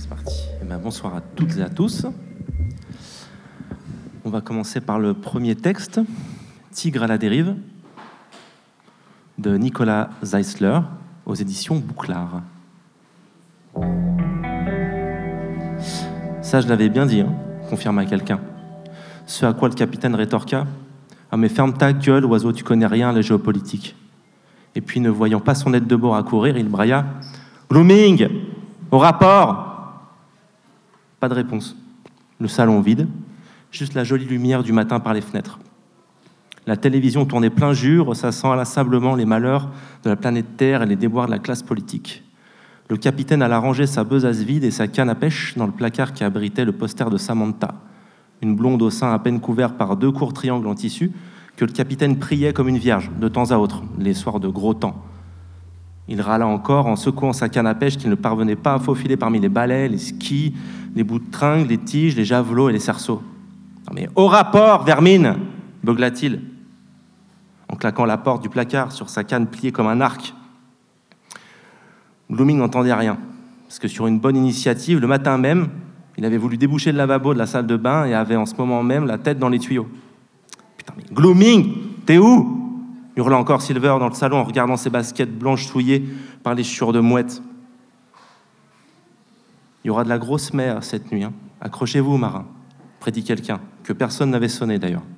c'est parti. Eh ben, bonsoir à toutes et à tous. On va commencer par le premier texte, Tigre à la dérive, de Nicolas Zeisler, aux éditions Bouclard. Ça, je l'avais bien dit, hein, confirma quelqu'un. Ce à quoi le capitaine rétorqua Ah, mais ferme ta gueule, oiseau, tu connais rien à la géopolitique. Et puis, ne voyant pas son aide de bord accourir, il brailla Blooming Au rapport Pas de réponse. Le salon vide, juste la jolie lumière du matin par les fenêtres. La télévision tournait plein jus, ressassant inlassablement les malheurs de la planète Terre et les déboires de la classe politique. Le capitaine alla ranger sa besace vide et sa canne à pêche dans le placard qui abritait le poster de Samantha, une blonde au sein à peine couvert par deux courts triangles en tissu que le capitaine priait comme une vierge de temps à autre, les soirs de gros temps. Il râla encore en secouant sa canne à pêche qu'il ne parvenait pas à faufiler parmi les balais, les skis, les bouts de tringle, les tiges, les javelots et les cerceaux. Non mais au rapport, vermine beugla-t-il, en claquant la porte du placard sur sa canne pliée comme un arc. Blooming n'entendait rien, parce que sur une bonne initiative, le matin même, il avait voulu déboucher le lavabo de la salle de bain et avait en ce moment même la tête dans les tuyaux. Putain, mais Glooming, t'es où? Hurla encore Silver dans le salon en regardant ses baskets blanches souillées par les chiures de mouettes. Il y aura de la grosse mer cette nuit. Hein. Accrochez-vous, marin, prédit quelqu'un, que personne n'avait sonné d'ailleurs.